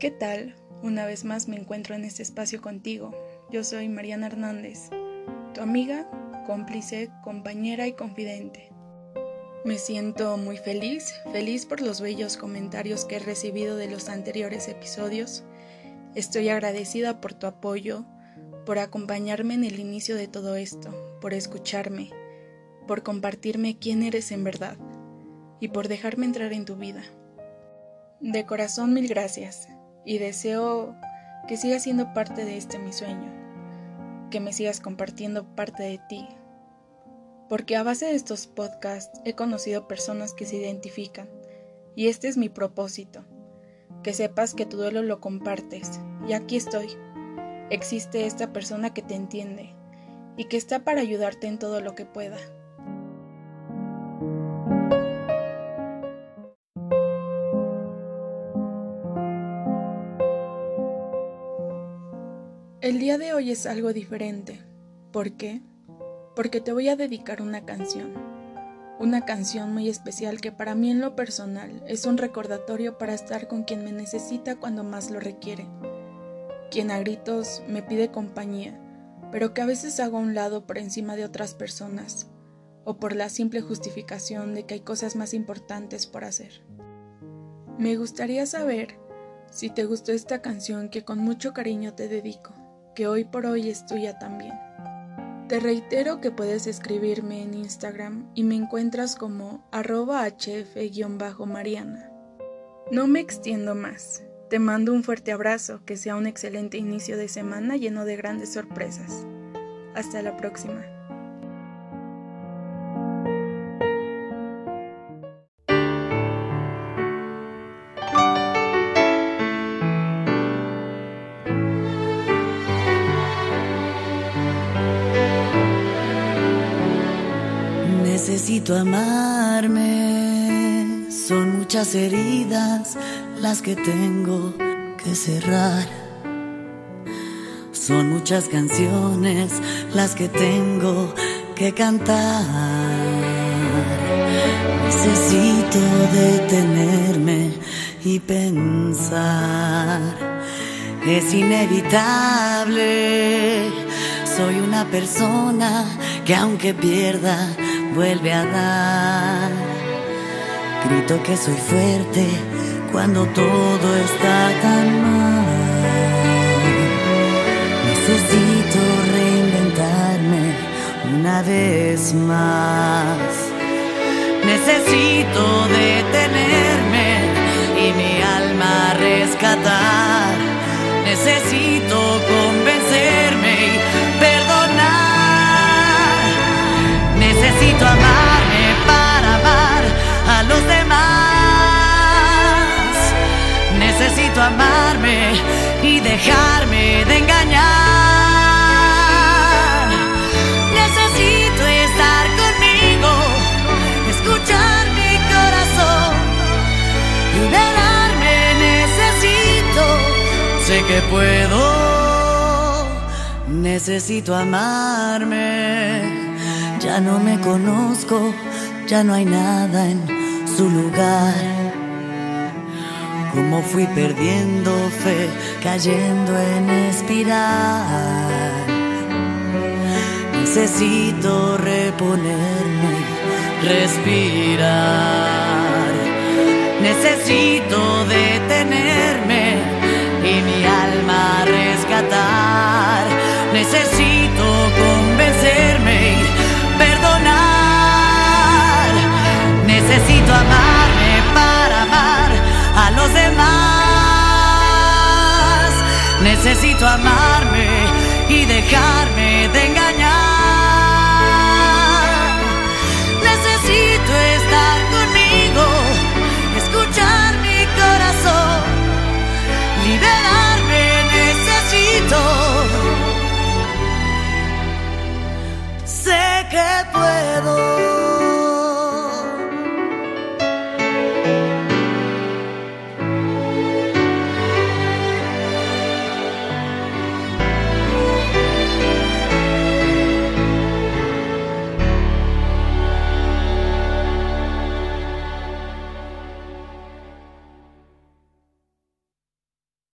¿Qué tal? Una vez más me encuentro en este espacio contigo. Yo soy Mariana Hernández, tu amiga, cómplice, compañera y confidente. Me siento muy feliz, feliz por los bellos comentarios que he recibido de los anteriores episodios. Estoy agradecida por tu apoyo, por acompañarme en el inicio de todo esto, por escucharme, por compartirme quién eres en verdad y por dejarme entrar en tu vida. De corazón mil gracias y deseo que sigas siendo parte de este mi sueño, que me sigas compartiendo parte de ti, porque a base de estos podcasts he conocido personas que se identifican y este es mi propósito, que sepas que tu duelo lo compartes y aquí estoy. Existe esta persona que te entiende y que está para ayudarte en todo lo que pueda. El día de hoy es algo diferente. ¿Por qué? Porque te voy a dedicar una canción. Una canción muy especial que para mí en lo personal es un recordatorio para estar con quien me necesita cuando más lo requiere. Quien a gritos me pide compañía, pero que a veces hago a un lado por encima de otras personas, o por la simple justificación de que hay cosas más importantes por hacer. Me gustaría saber si te gustó esta canción que con mucho cariño te dedico que hoy por hoy es tuya también. Te reitero que puedes escribirme en Instagram y me encuentras como arroba hf-mariana. No me extiendo más. Te mando un fuerte abrazo, que sea un excelente inicio de semana lleno de grandes sorpresas. Hasta la próxima. Necesito amarme, son muchas heridas las que tengo que cerrar. Son muchas canciones las que tengo que cantar. Necesito detenerme y pensar. Es inevitable. Soy una persona que aunque pierda, vuelve a dar. Grito que soy fuerte cuando todo está tan mal. Necesito reinventarme una vez más. Necesito detenerme y dejarme de engañar. Necesito estar conmigo, escuchar mi corazón, liberarme. Necesito, sé que puedo. Necesito amarme. Ya no me conozco, ya no hay nada en su lugar. Como fui perdiendo fe, cayendo en espiral. Necesito reponerme, respirar. Necesito detenerme y mi alma rescatar. Necesito convencerme perdonar. Necesito amarme Necesito amarme y dejarme de engañar.